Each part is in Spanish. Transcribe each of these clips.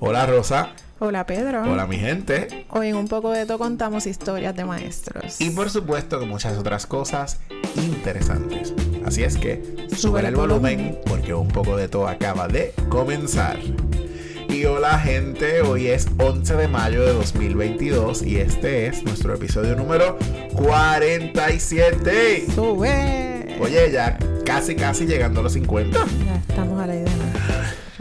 Hola Rosa. Hola Pedro. Hola mi gente. Hoy en un poco de todo contamos historias de maestros. Y por supuesto que muchas otras cosas interesantes. Así es que Sube el volumen porque un poco de todo acaba de comenzar. Y hola gente, hoy es 11 de mayo de 2022 y este es nuestro episodio número 47. Sube. Oye, ya casi casi llegando a los 50. Ya estamos a la idea.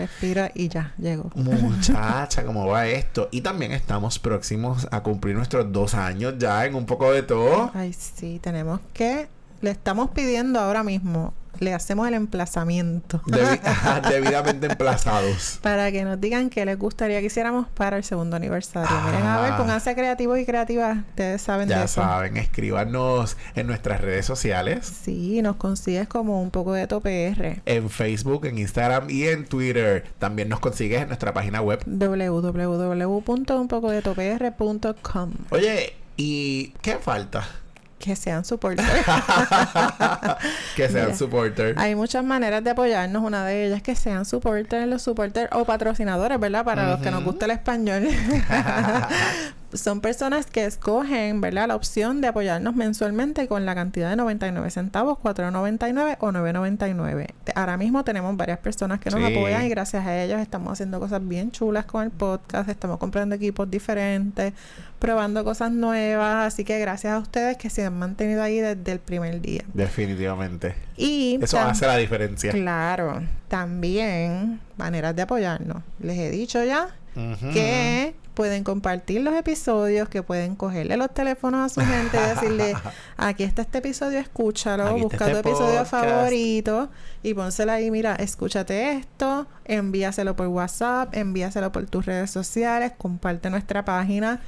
Respira y ya, llegó. Muchacha, ¿cómo va esto? Y también estamos próximos a cumplir nuestros dos años ya en un poco de todo. Ay, sí, tenemos que... Le estamos pidiendo ahora mismo, le hacemos el emplazamiento. Debi- debidamente emplazados. para que nos digan qué les gustaría que hiciéramos para el segundo aniversario. Miren, a ver, Ah. pónganse creativos y creativas. Ustedes saben de Ya eso. saben, escríbanos en nuestras redes sociales. Sí, nos consigues como un poco de TOPR. En Facebook, en Instagram y en Twitter. También nos consigues en nuestra página web. www.unpocodetopr.com Oye, ¿y qué falta? Que sean supporters. que sean Mira, supporters. Hay muchas maneras de apoyarnos. Una de ellas es que sean supporters, los supporters o patrocinadores, ¿verdad? Para los que nos gusta el español. Son personas que escogen, ¿verdad? La opción de apoyarnos mensualmente con la cantidad de 99 centavos, 4.99 o 9.99. Te- Ahora mismo tenemos varias personas que nos Sí. apoyan y gracias a ellos estamos haciendo cosas bien chulas con el podcast, estamos comprando equipos diferentes, probando cosas nuevas, así que gracias a ustedes que se han mantenido ahí desde el primer día. Definitivamente. Y Eso hace la diferencia. Claro, también maneras de apoyarnos. Les he dicho ya que pueden compartir los episodios, que pueden cogerle los teléfonos a su gente y decirle, aquí está este episodio, escúchalo, busca tu este episodio podcast. favorito y pónselo ahí, mira, escúchate esto, envíaselo por WhatsApp, envíaselo por tus redes sociales, comparte nuestra página,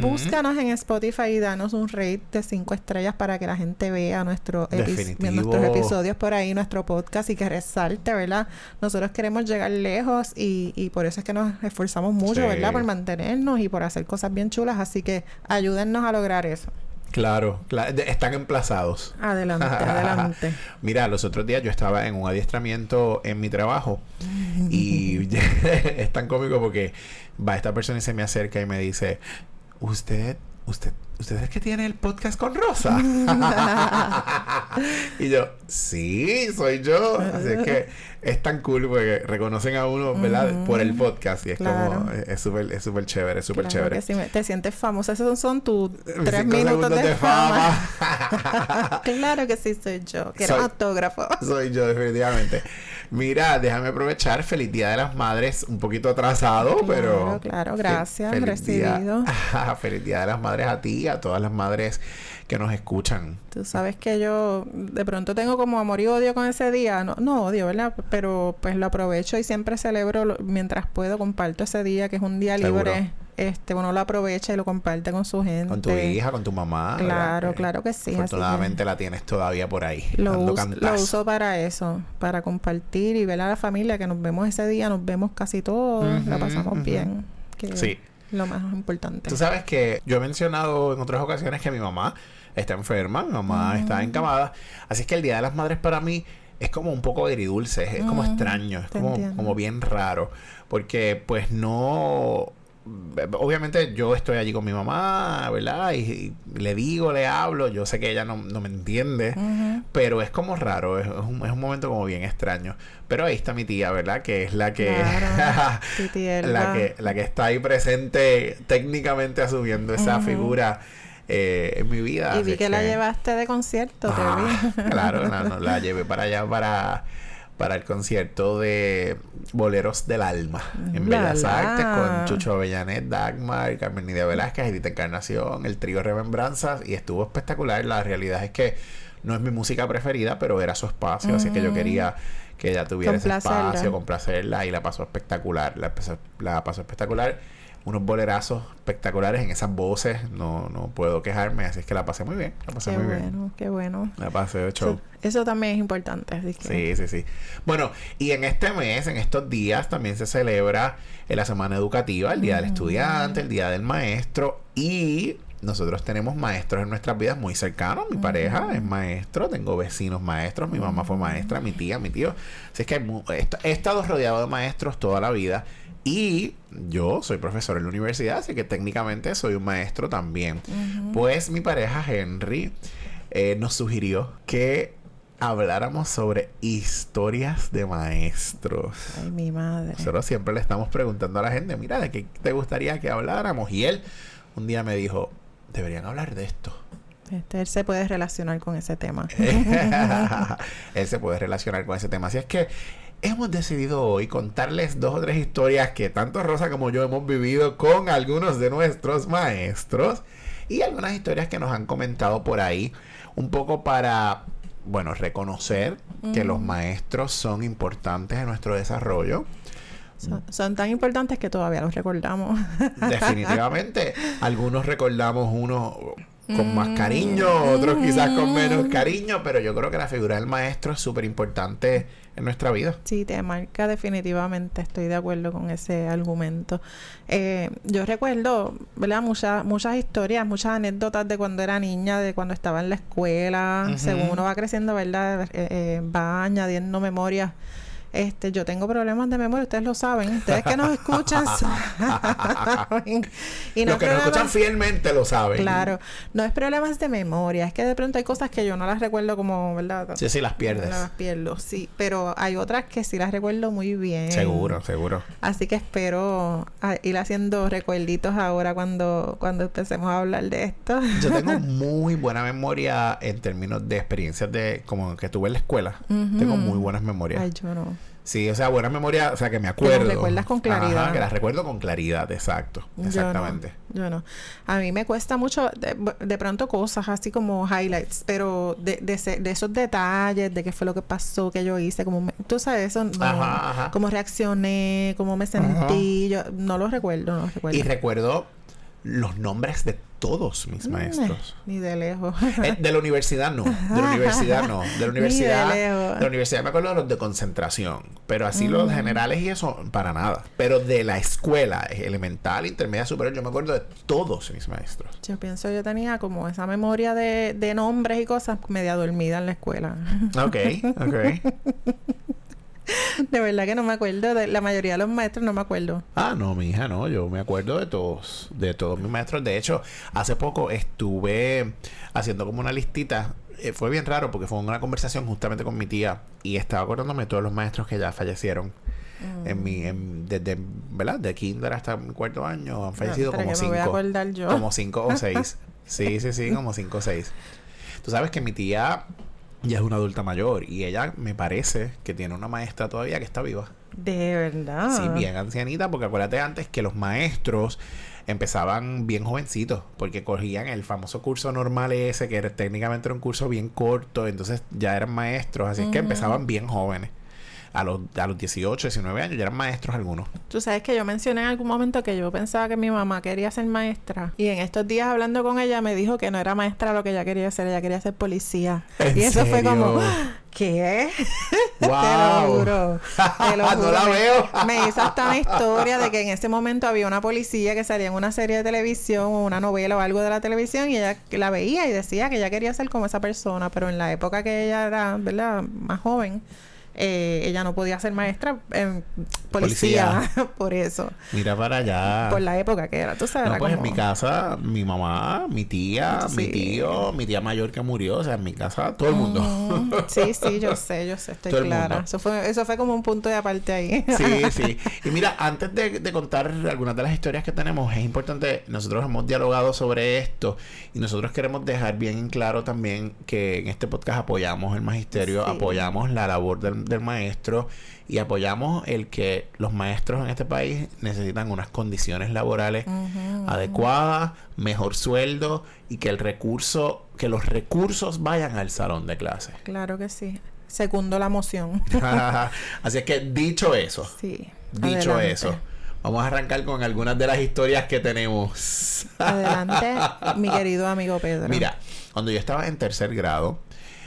búscanos en Spotify y danos un rate de cinco estrellas para que la gente vea nuestro epi- nuestros episodios por ahí, nuestro podcast y que resalte, ¿verdad? Nosotros queremos llegar lejos y, y por eso es que nos esforzamos mucho, Sí. ¿verdad? Por mantenernos y por hacer cosas bien chulas. Así que ayúdennos a lograr eso. Claro, están emplazados. Adelante, adelante. Mira, los otros días yo estaba en un adiestramiento en mi trabajo y es tan cómico porque va esta persona y se me acerca y me dice, usted, usted, usted es el que tiene el podcast con Rosa. y yo, sí, soy yo. Así es que es tan cool porque reconocen a uno, ¿verdad? Por el podcast y es Claro. como, es súper, es súper chévere, es súper Claro chévere. que sí, me- te sientes famosa. Esos son tus tres minutos segundos de, fama. fama. claro que sí, soy yo. Quiero Soy- autógrafo. Soy yo, definitivamente. Mira, déjame aprovechar. Feliz Día de las Madres. Un poquito atrasado, Claro, pero. claro, gracias, feliz día- recibido. feliz Día de las Madres a ti y a todas las madres que nos escuchan. Tú sabes que yo de pronto tengo como amor y odio con ese día. No, no odio, ¿verdad? Pero pues lo aprovecho y siempre celebro lo- mientras puedo. Comparto ese día que es un día Seguro. Este, uno lo aprovecha y lo comparte con su gente. Con tu hija, con tu mamá. ¿verdad? Claro, claro que sí, que- Afortunadamente la tienes todavía por ahí. Lo, dando us- lo uso para eso, para compartir y ver a la familia que nos vemos ese día, nos vemos casi todos, la pasamos bien. Que Sí. es Lo más importante. Tú sabes que yo he mencionado en otras ocasiones que mi mamá está enferma, mi mamá está encamada. Así es que el Día de las Madres para mí es como un poco agridulce, es como extraño, es como, entiendo. como bien raro. Porque pues no... Obviamente yo estoy allí con mi mamá, ¿verdad? Y, y le digo, le hablo, yo sé que ella no, no me entiende. Pero es como raro, es, es un, es un momento como bien extraño. Pero ahí está mi tía, ¿verdad? Que es la que... Claro, la que la que está ahí presente técnicamente asumiendo esa figura eh, en mi vida Y vi que la llevaste de concierto, te Ah, vi. claro no, no, la llevé para allá para para el concierto de Boleros del Alma en La, Bellas la. Artes con Chucho Avellanet, Dagmar, Carmen Nidia Velázquez, Edith Encarnación, el trío Remembranzas y estuvo espectacular. La realidad es que no es mi música preferida, pero era su espacio, así que yo quería que ella tuviera ese espacio, complacerla y la pasó espectacular. La, la pasó espectacular. Unos bolerazos espectaculares en esas voces. No, no puedo quejarme, así es que la pasé muy bien. La pasé Qué muy bien. bueno, qué bueno. La pasé de show. Eso, eso también es importante. Así que Sí, sí, sí. Bueno, y en este mes, en estos días, también se celebra eh, la Semana Educativa, el Día del. Estudiante, el Día del Maestro y nosotros tenemos maestros en nuestras vidas muy cercanos. Mi pareja es maestro, tengo vecinos maestros, mi mamá fue maestra, mi tía, mi tío. Así es que he estado rodeado de maestros toda la vida. Y yo soy profesor en la universidad, así que técnicamente soy un maestro también. Pues mi pareja Henry eh, nos sugirió que habláramos sobre historias de maestros. Ay, mi madre. Nosotros siempre le estamos preguntando a la gente, mira, ¿de qué te gustaría que habláramos? Y él un día me dijo, deberían hablar de esto. Este, él se puede relacionar con ese tema. él se puede relacionar con ese tema. Así es que hemos decidido hoy contarles dos o tres historias que tanto Rosa como yo hemos vivido con algunos de nuestros maestros y algunas historias que nos han comentado por ahí, un poco para, bueno, reconocer que los maestros son importantes en nuestro desarrollo. Son, tan importantes que todavía los recordamos. Definitivamente. Algunos recordamos uno con más cariño, otros quizás con menos cariño, pero yo creo que la figura del maestro es súper importante en nuestra vida. Sí, te marca definitivamente, estoy de acuerdo con ese argumento. Eh, yo recuerdo, ¿verdad? Muchas, muchas historias, muchas anécdotas de cuando era niña, de cuando estaba en la escuela, según uno va creciendo, ¿verdad? Eh, eh, va añadiendo memorias este, yo tengo problemas de memoria, ustedes lo saben. Ustedes que nos escuchan y Los que nos escuchan fielmente lo saben. Claro. No es problemas de memoria, es que de pronto hay cosas que yo no las recuerdo como, ¿verdad? Sí, sí, las pierdes. las pierdo, sí. Pero hay otras que sí las recuerdo muy bien. Seguro, seguro. Así que espero ir haciendo recuerditos ahora cuando, cuando empecemos a hablar de esto. yo tengo muy buena memoria en términos de experiencias de como que tuve en la escuela. Tengo muy buenas memorias. Ay, yo no. Sí, o sea, buena memoria, o sea, que me acuerdo. Que las recuerdas con claridad. que las recuerdo con claridad, exacto. Exactamente. Yo no. A mí me cuesta mucho, de, pronto, cosas así como highlights, pero de, de, esos detalles, de qué fue lo que pasó, que yo hice, como tú sabes, eso, no, cómo reaccioné, cómo me sentí, yo no lo recuerdo, no lo recuerdo. Y recuerdo los nombres de todos mis mm, maestros. Ni de lejos. Eh, de la universidad no. De la universidad no. De la universidad. de, la universidad me acuerdo de los de concentración. Pero así los mm. generales y eso, para nada. Pero de la escuela, elemental, intermedia, superior, yo me acuerdo de todos mis maestros. Yo pienso, yo tenía como esa memoria de, de nombres y cosas media dormida en la escuela. Ok, ok. de verdad que no me acuerdo. De la mayoría de los maestros no me acuerdo. Ah, no, mi hija, no. Yo me acuerdo de todos, de todos mis maestros. De hecho, hace poco estuve haciendo como una listita. Eh, fue bien raro porque fue una conversación justamente con mi tía y estaba acordándome de todos los maestros que ya fallecieron. Mm. En mi, en, desde, ¿verdad? De kinder hasta mi cuarto año han fallecido como cinco. Como cinco o seis. sí, sí, sí, como cinco o seis. Tú sabes que mi tía ya es una adulta mayor y ella me parece que tiene una maestra todavía que está viva. De verdad. Sí, bien ancianita, porque acuérdate antes que los maestros empezaban bien jovencitos, porque cogían el famoso curso normal ese, que era, técnicamente era un curso bien corto, entonces ya eran maestros, así es que empezaban bien jóvenes a los, a los 18, 19 años ya eran maestros algunos. Tú sabes que yo mencioné en algún momento que yo pensaba que mi mamá quería ser maestra. Y en estos días hablando con ella me dijo que no era maestra lo que ella quería ser, ella quería ser policía. Y eso fue como, ¿qué? Wow. te lo juro. Te lo juro. no la veo. me hizo hasta una historia de que en ese momento había una policía que salía en una serie de televisión o una novela o algo de la televisión y ella la veía y decía que ella quería ser como esa persona, pero en la época que ella era, ¿verdad? Más joven eh, ella no podía ser maestra en policía, por eso. Mira para allá. Por la época que era, tú sabes. pues en mi casa, mi mamá, mi tía, mi tío, mi tía mayor que murió, o sea, en mi casa, todo el mundo. Mm, sí, sí, yo sé, yo sé, estoy clara. Eso fue, eso fue como un punto de aparte ahí. sí, sí. Y mira, antes de, de contar algunas de las historias que tenemos, es importante, nosotros hemos dialogado sobre esto y nosotros queremos dejar bien claro también que en este podcast apoyamos el magisterio, apoyamos la labor del del maestro y apoyamos el que los maestros en este país necesitan unas condiciones laborales adecuadas, mejor sueldo y que el recurso, que los recursos vayan al salón de clase. Claro que sí. Segundo la moción. Así es que dicho eso, sí. dicho eso, vamos a arrancar con algunas de las historias que tenemos. Adelante, mi querido amigo Pedro. Mira, cuando yo estaba en tercer grado,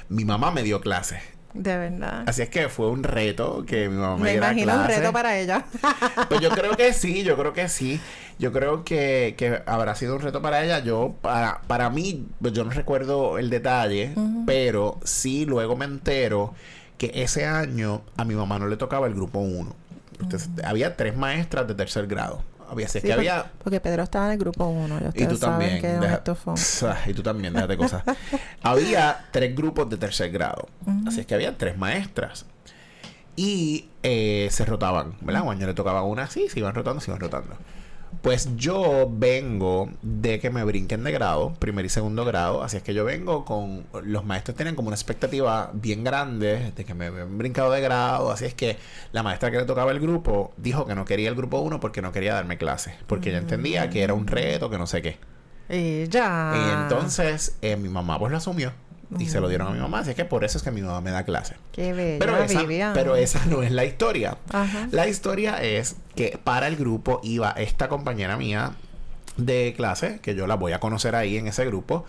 mi mamá me dio clases De verdad. Así es que fue un reto que mi mamá me, Me diera imagino un reto para ella. Pues yo creo que sí, yo creo que sí. Yo creo que, que habrá sido un reto para ella. Yo, para, para mí, pues yo no recuerdo el detalle, pero sí luego me entero que ese año a mi mamá no le tocaba el grupo 1. Entonces, había tres maestras de tercer grado. Había, así es Sí, que porque, había porque Pedro estaba en el grupo 1. Ya y tú también. deja- y tú también, déjate cosas. había tres grupos de tercer grado. Así es que había tres maestras. Y eh, se rotaban, ¿verdad? Un año le tocaba una así, se iban rotando, se iban rotando. Pues yo vengo de que me brinquen de grado, primer y segundo grado, así es que yo vengo con, los maestros tienen como una expectativa bien grande de que me habían brincado de grado, así es que la maestra que le tocaba el grupo dijo que no quería el grupo 1 porque no quería darme clases, porque ella entendía que era un reto, que no sé qué. Y ya. Y entonces eh, mi mamá pues lo asumió y se lo dieron a mi mamá, así es que por eso es que mi mamá me da clases. Qué bella, Pero esa, pero esa no es la historia. Ajá. La historia es que para el grupo iba esta compañera mía de clase, que yo la voy a conocer ahí en ese grupo,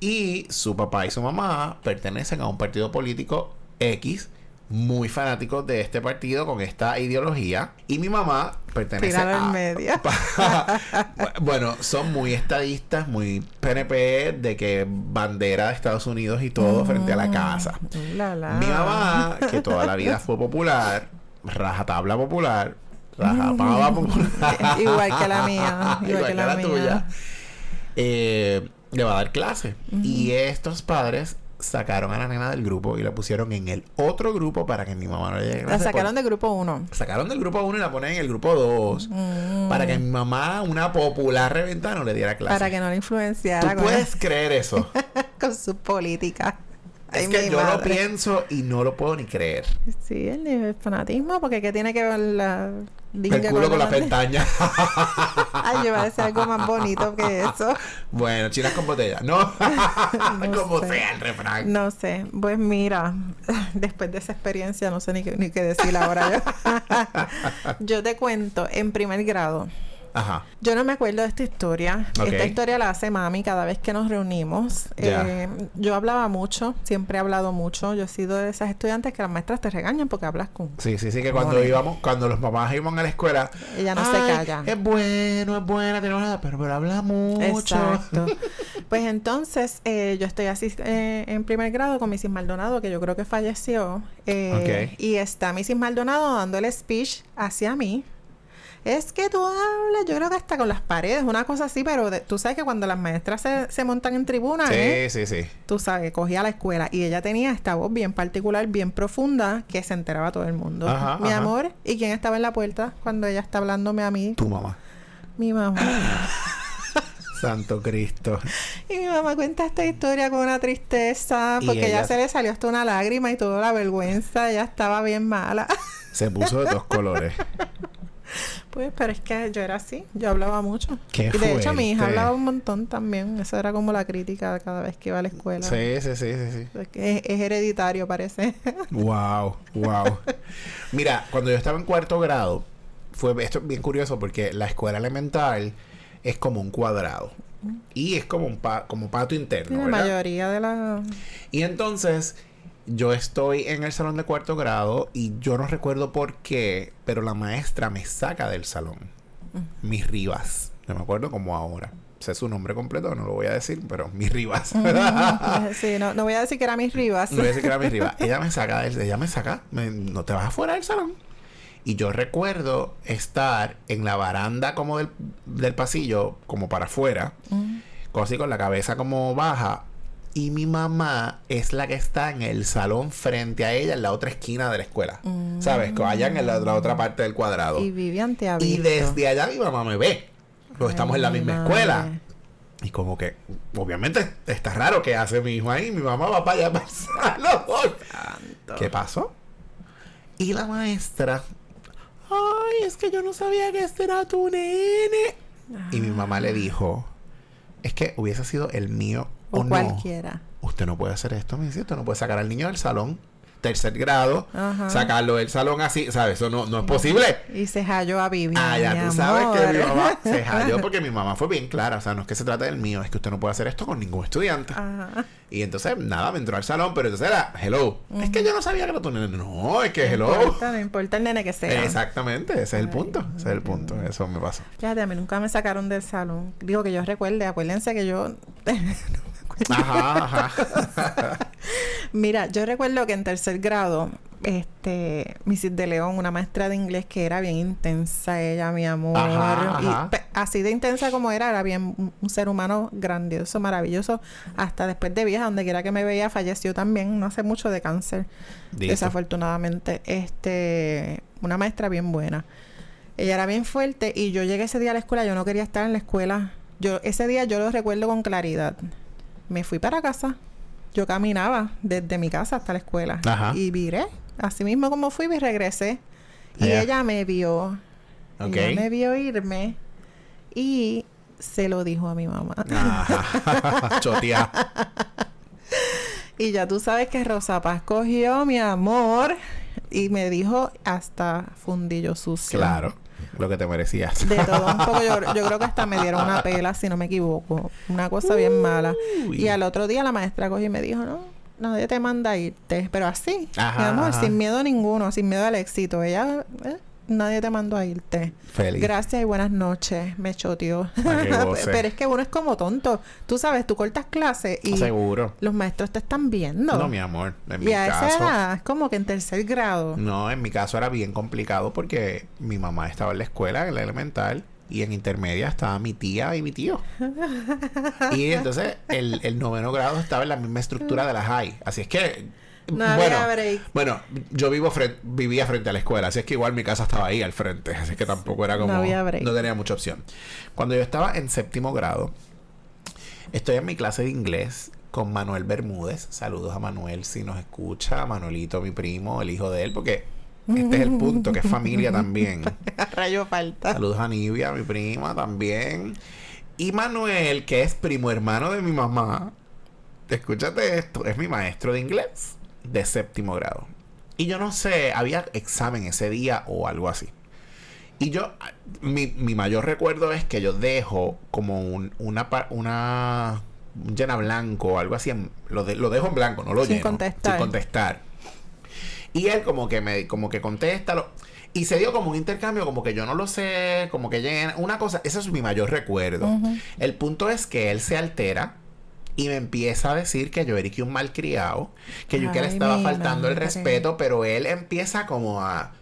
y su papá y su mamá pertenecen a un partido político X, muy fanáticos de este partido con esta ideología, y mi mamá pertenece Tíralo en a... medio. bueno, son muy estadistas, muy PNP, de que bandera de Estados Unidos y todo frente a la casa. La, la. Mi mamá, que toda la vida fue popular, rajatabla popular, rajapaba popular. Igual que la mía, igual que la mía. eh, le va a dar clase. Y estos padres sacaron a la nena del grupo y la pusieron en el otro grupo para que mi mamá no le llegue La sacaron del grupo 1. Sacaron del grupo 1 y la ponen en el grupo 2 para que mi mamá, una popular reventada, no le diera clase. Para que no la ¿Tú influenciara con, puedes creer eso? con su política. es Ay, que yo lo madre. pienso y no lo puedo ni creer. Sí, el nivel fanatismo, porque ¿qué tiene que ver la dinga El culo con la bandera? pestaña. Ay, yo a decir algo más bonito que eso. bueno, chinas con botella. No, No como sé. sea el refrán. No sé, pues mira, después de esa experiencia no sé ni qué, ni qué decir ahora yo. yo te cuento, en primer grado, Ajá. yo no me acuerdo de esta historia. Esta historia la hace mami cada vez que nos reunimos. Ya. Eh, yo hablaba mucho, siempre he hablado mucho. Yo he sido de esas estudiantes que las maestras te regañan porque hablas con... Sí, sí, sí, que cuando íbamos, cuando los papás iban a la escuela, Ella no se "Ay, calla. Es bueno, es buena, tenemos nada, pero, pero habla mucho. Exacto. Pues entonces, eh, yo estoy así eh, en primer grado con Mrs. Maldonado, que yo creo que falleció. eh, Ok. Y está Mrs. Maldonado dando el speech hacia mí. Es que tú hablas, yo creo que hasta con las paredes, una cosa así, pero de- tú sabes que cuando las maestras se, se montan en tribuna, Sí, ¿eh? sí, sí. tú sabes, cogía la escuela y ella tenía esta voz bien particular, bien profunda, que se enteraba todo el mundo. Ajá, Mi ajá. amor, ¿y quién estaba en la puerta cuando ella está hablándome a mí? Tu mamá. Mi mamá. Santo Cristo. Y mi mamá cuenta esta historia con una tristeza, porque ella- ya se le salió hasta una lágrima y toda la vergüenza, ella estaba bien mala. Se puso de dos colores. pues, pero es que yo era así, yo hablaba mucho. Qué y de hecho mi hija hablaba un montón también, eso era como la crítica cada vez que iba a la escuela. Sí, sí, sí, sí, sí. Es, hereditario, parece. Wow, wow. Mira, cuando yo estaba en cuarto grado, fue esto es bien curioso porque la escuela elemental es como un cuadrado y es como un pa- como patio interno, la ¿verdad? mayoría de la... Y entonces yo estoy en el salón de cuarto grado y yo no recuerdo por qué, pero la maestra me saca del salón. Mis Rivas. No me acuerdo como ahora. Sé su nombre completo, no lo voy a decir, pero Mis Rivas. sí, no, no voy a decir que era mis Rivas. No voy a decir que era mi riva. Ella me saca, del- ella me saca, me- no te vas afuera del salón. Y yo recuerdo estar en la baranda como del, del pasillo, como para afuera, Mm. con- así con la cabeza como baja. Y mi mamá es la que está en el salón frente a ella, en la otra esquina de la escuela. ¿Sabes? Que allá en la, la otra parte del cuadrado. Mm. Y Vivian te ha Y desde allá mi mamá me ve. Porque estamos en la misma madre. escuela. Y como que, obviamente, está raro que hace mi hijo ahí. Mi mamá va para allá para el salón. ¿Qué pasó? Y la maestra, ay, es que yo no sabía que este era tu nene. Y mi mamá le dijo, es que hubiese sido el mío o, O no. cualquiera. Usted no puede hacer esto, me dice, usted no puede sacar al niño del salón. tercer grado, Ajá. sacarlo del salón así, ¿sabes? Eso no, no es posible. Y se halló a Vivian. Ah, ya mi tú sabes que mi mamá se halló porque mi mamá fue bien clara. O sea, no es que se trate del mío, es que usted no puede hacer esto con ningún estudiante. Ajá. Y entonces, nada, me entró al salón, pero entonces era, hello. Es que yo no sabía que era tu nene. No, es que No hello. importa, no importa el nene que sea. Exactamente, ese es el punto. Ese es el punto. Eso me pasó. Fíjate, a mí nunca me sacaron del salón. Digo que yo recuerde, acuérdense que yo... Ajá, ajá. Mira, yo recuerdo que en tercer grado, este, Mrs. de León, una maestra de inglés que era bien intensa, ella, mi amor. Ajá, y ajá. así de intensa como era, era bien un, ser humano grandioso, maravilloso. Hasta después de vieja, donde quiera que me veía, falleció también, no hace mucho de cáncer. Desafortunadamente. Este, una maestra bien buena. Ella era bien fuerte y yo llegué ese día a la escuela, yo no quería estar en la escuela. Yo, ese día yo lo recuerdo con claridad. Me fui para casa. Yo caminaba desde mi casa hasta la escuela. Ajá. Y viré. Así mismo como fui, y regresé. Y ella me vio. Ok. Ella me vio irme. Y se lo dijo a mi mamá. Ajá. Chotea. Y ya tú sabes que Rosa Paz cogió mi amor y me dijo hasta fundillo sucio. Claro. Lo que te merecías. De todo un poco. Yo, yo creo que hasta me dieron una pela, si no me equivoco. Una cosa bien mala. Uy. Y al otro día la maestra cogió y me dijo, no, nadie te manda a irte. Pero así, Ajá, mi amor, ajá. sin miedo ninguno, sin miedo al éxito. Ella, eh, nadie te mandó a irte. Feliz. Gracias y buenas noches. Me choteó. Pero es que uno es como tonto. Tú sabes, tú cortas clase y Seguro. los maestros te están viendo. No, mi amor. En y mi a esa caso. edad, es como que en tercer grado. No, en mi caso era bien complicado porque mi mamá estaba en la escuela, en la elemental, y en intermedia estaba mi tía y mi tío. y entonces el, el noveno grado estaba en la misma estructura de la high. Así es que. No bueno, había break. bueno, yo vivo vivía frente a la escuela, así es que igual mi casa estaba ahí al frente, así que tampoco era como No había break. no tenía mucha opción. Cuando yo estaba en séptimo grado, estoy en mi clase de inglés con Manuel Bermúdez. Saludos a Manuel si nos escucha, Manuelito, mi primo, el hijo de él, porque este es el punto, que es familia también. Rayo falta. Saludos a Nivia, mi prima también. Y Manuel, que es primo hermano de mi mamá, escúchate esto, es mi maestro de inglés de séptimo grado. Y yo no sé, había examen ese día o algo así. Y yo, mi, mi mayor recuerdo es que yo dejo como un, una, una un llena blanco o algo así, en- lo, de- lo dejo en blanco, no lo Sin lleno. contestar. Sin contestar. Y él como que me, como que contesta, lo- y se dio como un intercambio, como que yo no lo sé, como que llena, una cosa, ese es mi mayor recuerdo. El punto es que él se altera y me empieza a decir que yo era que un malcriado, que yo que le estaba faltando el respeto, pero él empieza como a,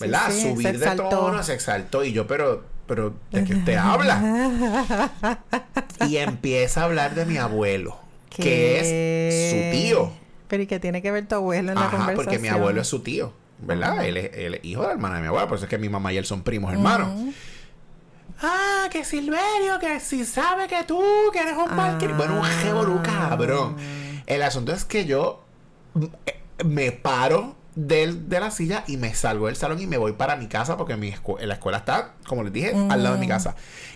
¿verdad? sí, a subir de tono, se exaltó y yo, pero, pero, ¿de qué usted habla? Y empieza a hablar de mi abuelo, que es su tío. Pero ¿y qué tiene que ver tu abuelo en la Ajá, conversación? porque mi abuelo es su tío, ¿verdad? Él, es, él es hijo de la hermana de mi abuela, por eso es que mi mamá y él son primos hermanos. Ujú. Ah, que Silverio, que si sabe que tú, que eres un Ah. Bueno, un jeború, cabrón. El asunto es que yo mm, eh, me paro del- de la silla y me salgo del salón y me voy para mi casa porque mi escu- la escuela está, como les dije, al lado de mi casa.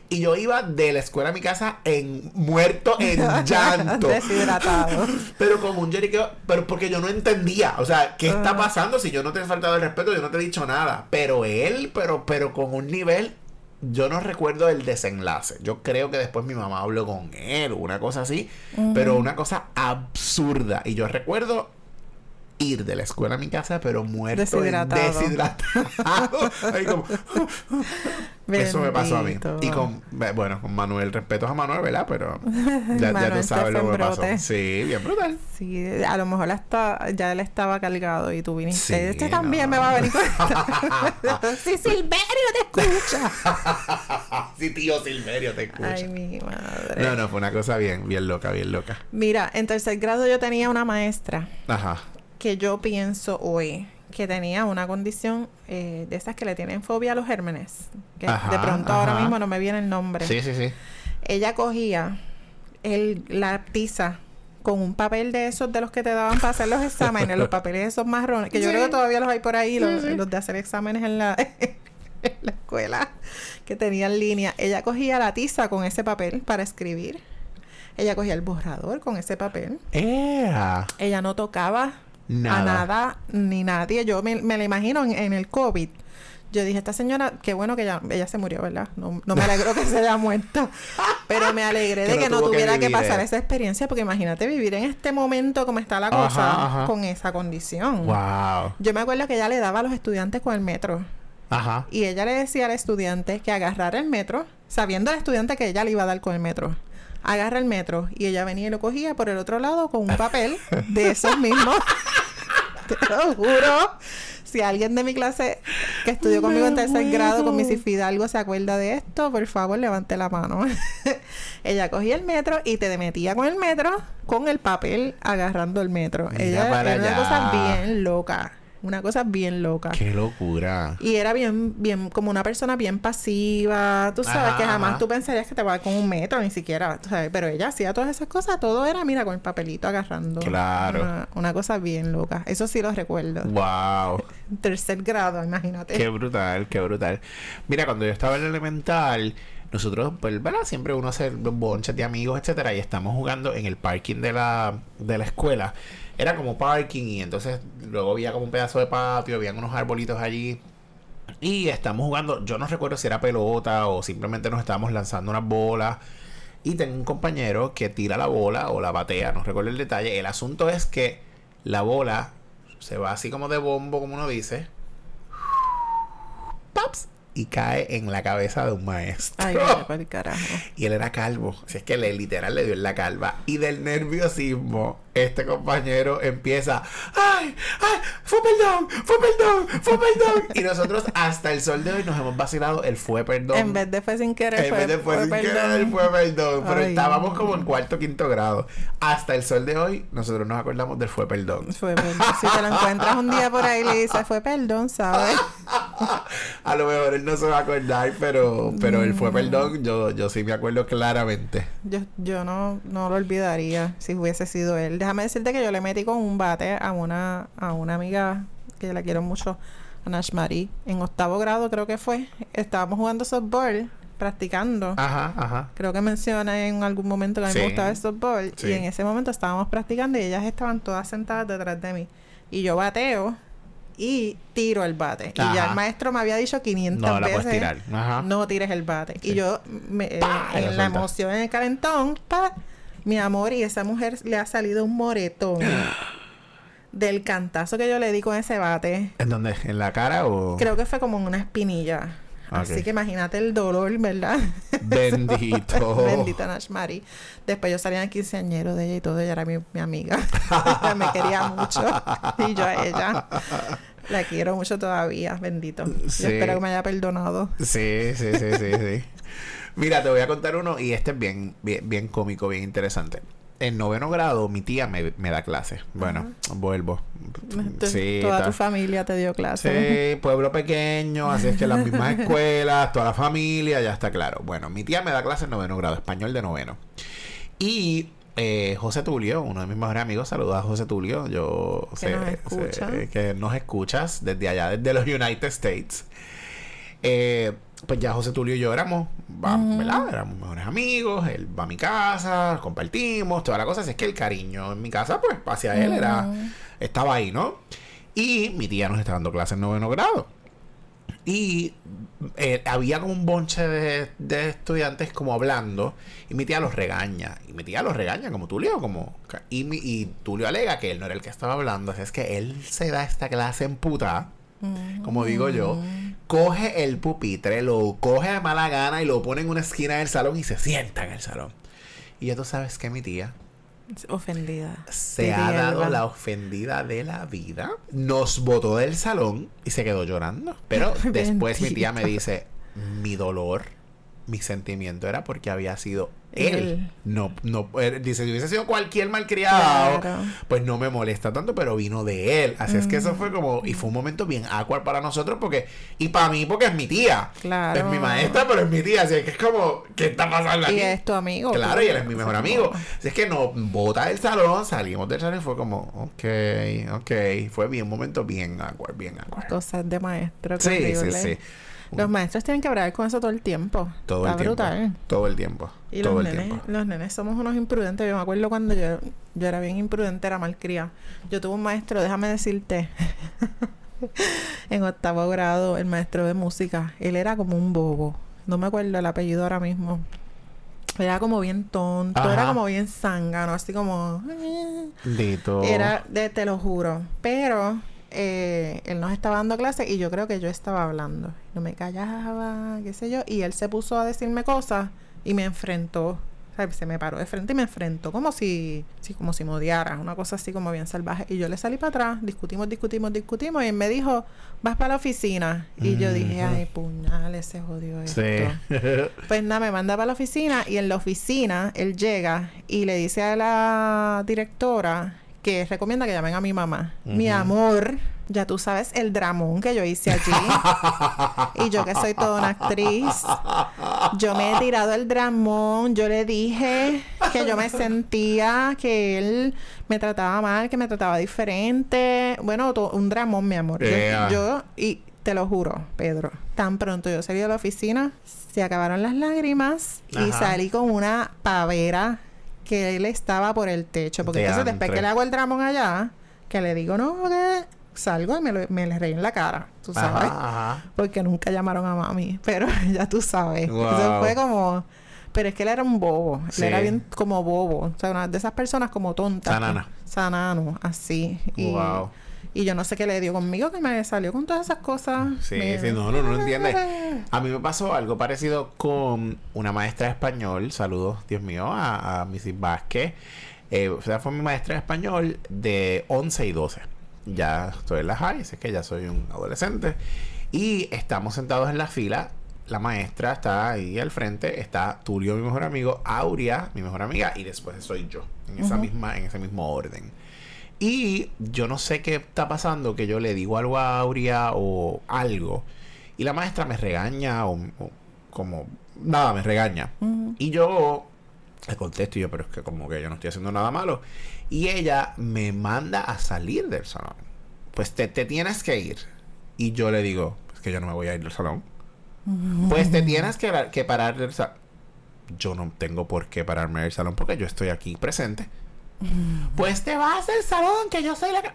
Y yo iba de la escuela a mi casa en muerto en llanto. Deshidratado. Pero con un lloriqueo, pero porque yo no entendía, o sea, ¿qué está Ah. pasando si yo no te he faltado el respeto, yo no te he dicho nada? Pero él, pero, pero con un nivel, yo no recuerdo el desenlace. Yo creo que después mi mamá habló con él, una cosa así, pero una cosa absurda. Y yo recuerdo ir de la escuela a mi casa, pero muerto, Deshidratado. deshidratado. Ahí como, eso me pasó a mí. Y con, bueno, con Manuel, respetos a Manuel, ¿verdad? Pero ya, tú sabes lo que me pasó. Sí, bien brutal. Sí, a lo mejor hasta ya él estaba cargado y tú viniste. Sí, este también me va a venir sí, Silverio te escucha. sí, tío Silverio, te escucho. Ay, mi madre. no, no, fue una cosa bien, bien loca, bien loca. Mira, en tercer grado yo tenía una maestra Ajá. Que yo pienso hoy que tenía una condición eh, de esas que le tienen fobia a los gérmenes. Que Ajá, de pronto ahora mismo no me viene el nombre. Sí, sí, sí. Ella cogía el, la tiza con un papel de esos de los que te daban para hacer los exámenes, los papeles esos marrones, que yo Sí. creo que todavía los hay por ahí, los, Sí, sí. los de hacer exámenes en la, en la escuela, que tenían línea. Ella cogía la tiza con ese papel para escribir. Ella cogía el borrador con ese papel. Ea. Ella no tocaba Nada. A nada ni nadie. Yo me, me la imagino en, en el COVID. Yo dije, esta señora, qué bueno que ella, ella se murió, ¿verdad? No, no me alegro que se haya muerto. Pero me alegré de que no que tuviera que, pasar eh. esa experiencia, porque imagínate vivir en este momento como está la Ajá, cosa, ajá. con esa condición. Wow. Yo me acuerdo que ella le daba a los estudiantes con el metro. Ajá. Y ella le decía al estudiante que agarrara el metro, sabiendo el estudiante que ella le iba a dar con el metro. Agarra el metro. Y ella venía y lo cogía por el otro lado con un papel de esos mismos. Te lo juro. Si alguien de mi clase que estudió conmigo en tercer grado con Missy Fidalgo se acuerda de esto, por favor levante la mano. ella cogía el metro y te metía con el metro con el papel agarrando el metro. Mira ella para era una cosa bien loca. Una cosa bien loca. Qué locura. Y era bien, bien, como una persona bien pasiva. Tú sabes Ajá, que jamás ajá. tú pensarías que te va con un metro, ni siquiera. tú sabes, Pero ella hacía todas esas cosas. Todo era, mira, con el papelito agarrando. Claro. Una, una cosa bien loca. Eso sí lo recuerdo. Wow. Tercer grado, imagínate. Qué brutal, qué brutal. Mira, cuando yo estaba en el elemental, nosotros, pues, ¿verdad? Siempre uno hace bonches de amigos, etcétera, y estamos jugando en el parking de la, de la escuela. Era como parking, y entonces luego había como un pedazo de patio, habían unos arbolitos allí. Y estamos jugando, yo no recuerdo si era pelota o simplemente nos estábamos lanzando unas bolas. Y tengo un compañero que tira la bola o la batea, no recuerdo el detalle. El asunto es que la bola se va así como de bombo, como uno dice. ¡Paps! Y cae en la cabeza de un maestro. Ay, vaya carajo. Y él era calvo. Así es que le literal le dio en la calva. Y del nerviosismo, este compañero empieza. ¡Ay! ¡Ay! ¡Fue perdón! ¡Fue perdón! ¡Fue perdón! Y nosotros hasta el sol de hoy nos hemos vacilado el fue perdón. En vez de fue sin querer, En fue, vez de fue sin perdón. querer, el fue perdón. Pero Ay. estábamos como en cuarto quinto grado. Hasta el sol de hoy, nosotros nos acordamos del fue perdón. Fue perdón. Si te lo encuentras un día por ahí y le dices, fue perdón, ¿sabes? A lo mejor él no se va a acordar, pero, pero el Mm. fue perdón, yo, yo sí me acuerdo claramente. Yo, yo no, no lo olvidaría si hubiese sido él. Déjame decirte que yo le metí con un bate a una, a una amiga que la quiero mucho, a Nash Marie. En octavo grado creo que fue. Estábamos jugando softball, practicando. Ajá, ajá. Creo que mencioné en algún momento que a mí Sí. me gustaba el softball. Sí. Y en ese momento estábamos practicando y ellas estaban todas sentadas detrás de mí. Y yo bateo y tiro el bate. Y ya el maestro me había dicho 500 No veces. tirar. No tires el bate. Sí. Y yo, me- eh, en la suelta. emoción, en el calentón, pa, mi amor, y esa mujer le ha salido un moretón del cantazo que yo le di con ese bate. ¿En dónde? ¿En la cara o...? Creo que fue como en una espinilla. Así que imagínate el dolor, ¿verdad? Bendito. Bendita Nash Mari. Después yo salía en el quinceañero de ella y todo. Ella era mi, mi amiga. Me quería mucho. Y yo a ella. La quiero mucho todavía. Bendito. Sí. Yo espero que me haya perdonado. Sí, sí, sí, sí, sí. Mira, te voy a contar uno y este es bien, bien, bien cómico, bien interesante. En noveno grado, mi tía me, me da clases. Bueno, vuelvo. Sí, Toda ta- tu familia te dio clase. Sí, pueblo pequeño, así es que las mismas escuelas, toda la familia, ya está claro. Bueno, mi tía me da clases en noveno grado, español de noveno. Y eh, José Tulio, uno de mis mejores amigos, saluda a José Tulio, yo Que sé, nos sé que nos escuchas desde allá, desde los United States. Eh, pues ya José Tulio y yo éramos. ¿verdad? Éramos mejores amigos, él va a mi casa, compartimos, toda la cosa, así es que el cariño en mi casa, pues hacia él era, estaba ahí, ¿no? Y mi tía nos está dando clases en noveno grado. Y eh, había como un bonche de, de estudiantes como hablando y mi tía los regaña. Y mi tía los regaña como Tulio, como... Y, mi- y Tulio alega que él no era el que estaba hablando. Así es que él se da esta clase en puta, como digo yo. Coge el pupitre, lo coge de mala gana y lo pone en una esquina del salón y se sienta en el salón. Y ya tú sabes que mi tía Ofendida. se ha dado la ofendida de la vida, nos botó del salón y se quedó llorando. Pero después mi tía me dice, mi dolor, mi sentimiento era porque había sido él. Él. No, no, eh, dice, si hubiese sido cualquier malcriado, Claro. pues no me molesta tanto, pero vino de él. Así es que eso fue como, y fue un momento bien awkward para nosotros porque, y para mí porque es mi tía. Claro. Es mi maestra, pero es mi tía. Así es que es como, ¿qué está pasando aquí? Y es tu amigo. Claro, y él es mi mejor amigo. Así es que nos bota del salón, salimos del salón y fue como, ok, ok. Fue bien, un momento bien awkward, bien awkward. Cosas de maestro. Sí, sí, sí. Los maestros tienen que hablar con eso todo el tiempo. Todo Está el tiempo. brutal. Todo el tiempo. Y todo los el nenes, tiempo. los nenes somos unos imprudentes. Yo me acuerdo cuando yo, yo era bien imprudente, era malcría. Yo tuve un maestro, déjame decirte, en octavo grado, el maestro de música. Él era como un bobo. No me acuerdo el apellido ahora mismo. Era como bien tonto, era como bien zángano, así como... Dito. Era, de, te lo juro. Pero eh, él nos estaba dando clase y yo creo que yo estaba hablando. No me callaba, qué sé yo. Y él se puso a decirme cosas y me enfrentó. O sea, se me paró de frente y me enfrentó como si, como si me odiara. Una cosa así como bien salvaje. Y yo le salí para atrás. Discutimos, discutimos, discutimos. Y él me dijo, vas para la oficina. Y yo dije, Ujú. ay, puñal, se jodió esto. Sí. Pues nada, me manda para la oficina y en la oficina él llega y le dice a la directora que recomienda que llamen a mi mamá. Mi amor, ya tú sabes el dramón que yo hice allí. y yo que soy toda una actriz. Yo me he tirado el dramón. Yo le dije que yo me sentía que él me trataba mal, que me trataba diferente. Bueno, un dramón, mi amor. Yo- y te lo juro, Pedro, tan pronto yo salí de la oficina, se acabaron las lágrimas y salí con una pavera que él estaba por el techo. Porque entonces después que le hago el dramón allá, que le digo, no, que salgo y me, lo- me le reí en la cara, tú sabes. Ajá, ajá. Porque nunca llamaron a mami, pero ya tú sabes. Wow. Eso fue como... Pero es que él era un bobo. Él era bien como bobo. O sea, una de esas personas como tontas. Sanana. Sanano, así. Y, Wow. Y yo no sé qué le dio conmigo, que me salió con todas esas cosas. Sí, Me- sí, no, no, no entiendes. A mí me pasó algo parecido con una maestra de español. Saludos, Dios mío, a, a Mrs. Vázquez. Eh, o sea, fue mi maestra de español de 11 y 12. Ya estoy en la high, así que ya soy un adolescente. Y estamos sentados en la fila. La maestra está ahí al frente. Está Tulio, mi mejor amigo. Aurea, mi mejor amiga. Y después soy yo. En esa misma, en ese mismo orden. Y yo no sé qué está pasando, que yo le digo algo a Aurea o algo. Y la maestra me regaña o, o como... Nada, me regaña. Y yo le contesto y yo, pero es que como que yo no estoy haciendo nada malo. Y ella me manda a salir del salón. Pues te, te tienes que ir. Y yo le digo, pues que yo no me voy a ir del salón. Pues te tienes que, que parar del salón. Yo no tengo por qué pararme del salón porque yo estoy aquí presente. Pues te vas del salón, que yo soy la... ca-".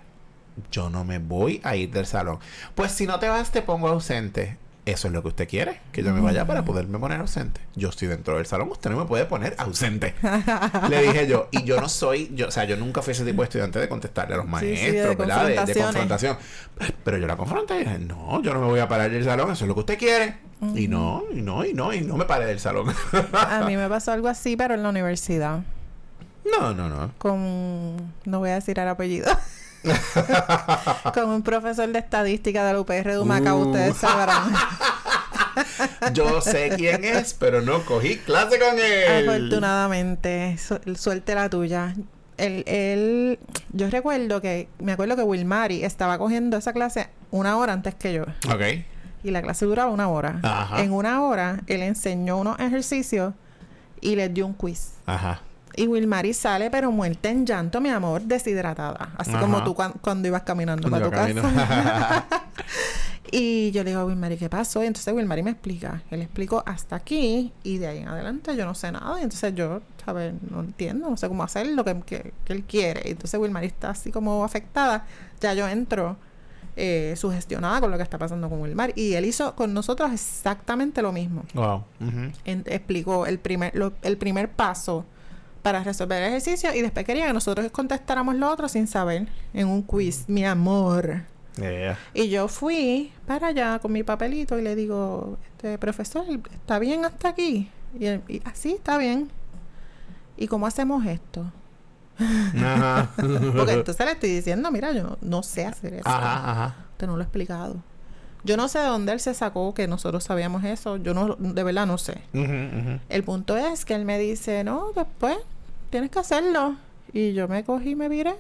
Yo no me voy a ir del salón. Pues si no te vas, te pongo ausente. Eso es lo que usted quiere, que yo me vaya para poderme poner ausente. Yo estoy dentro del salón, usted no me puede poner ausente. Le dije yo, y yo no soy, yo, o sea, yo nunca fui ese tipo de estudiante de contestarle a los Sí, sí, maestros, de ¿verdad? De, confrontación. Pero yo la confronté y dije, no, yo no me voy a parar del salón, eso es lo que usted quiere. Y no, y no, y no, y no me paré del salón. A mí me pasó algo así, pero en la universidad. No, no, no. Con... No voy a decir el apellido. con un profesor de estadística de la UPR de Humacao, Uh. ustedes sabrán. Yo sé quién es, pero no cogí clase con él. Afortunadamente, su- suerte la tuya. Él, él, yo recuerdo que, me acuerdo que Wilmary estaba cogiendo esa clase una hora antes que yo. Ok. Y la clase duraba una hora. Ajá. En una hora, él enseñó unos ejercicios y les dio un quiz. Ajá. Y Wilmary sale, pero muerta en llanto, mi amor, deshidratada. Así Ajá. como tú cuan- cuando ibas caminando Cuando para tu casa. y yo le digo a Wilmary, ¿qué pasó? Y entonces Wilmary me explica. Él explicó hasta aquí y de ahí en adelante yo no sé nada. Y entonces yo, ¿sabes? No entiendo, no sé cómo hacer lo que, que- que él quiere. Y entonces Wilmary está así como afectada. Ya yo entro eh, sugestionada con lo que está pasando con Wilmary. Y él hizo con nosotros exactamente lo mismo. wow. En- explicó el primer, lo- el primer paso para resolver el ejercicio y después quería que nosotros contestáramos lo otro sin saber en un quiz, mi amor. Yeah. Y yo fui para allá con mi papelito y le digo, este profesor, ¿está bien hasta aquí? Y, él, y así está bien. ¿Y cómo hacemos esto? Ajá. Porque entonces le estoy diciendo, mira, yo no, no sé hacer eso. Ajá, ajá. Usted no lo ha explicado. Yo no sé de dónde él se sacó que nosotros sabíamos eso. Yo no, de verdad no sé. El punto es que él me dice, no, después tienes que hacerlo. Y yo me cogí y me viré.